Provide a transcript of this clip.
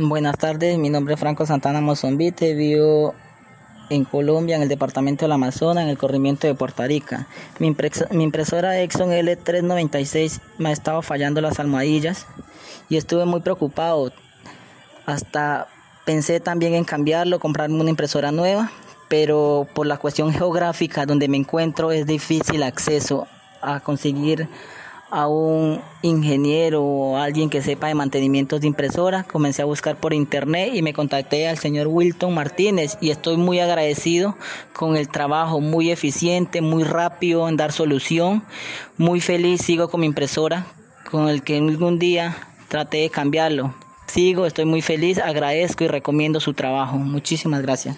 Buenas tardes, mi nombre es Franco Santana Mozombite, vivo en Colombia, en el departamento del Amazonas, en el corrimiento de Puerto Rica. Mi, mi impresora Exxon L396 me ha estado fallando las almohadillas y estuve muy preocupado. Hasta pensé también en cambiarlo, comprarme una impresora nueva, pero por la cuestión geográfica donde me encuentro es difícil acceso a conseguir a un ingeniero o alguien que sepa de mantenimientos de impresora. Comencé a buscar por internet y me contacté al señor Wilton Martínez y estoy muy agradecido con el trabajo muy eficiente, muy rápido en dar solución. Muy feliz sigo con mi impresora con el que algún día traté de cambiarlo. Sigo, estoy muy feliz, agradezco y recomiendo su trabajo. Muchísimas gracias.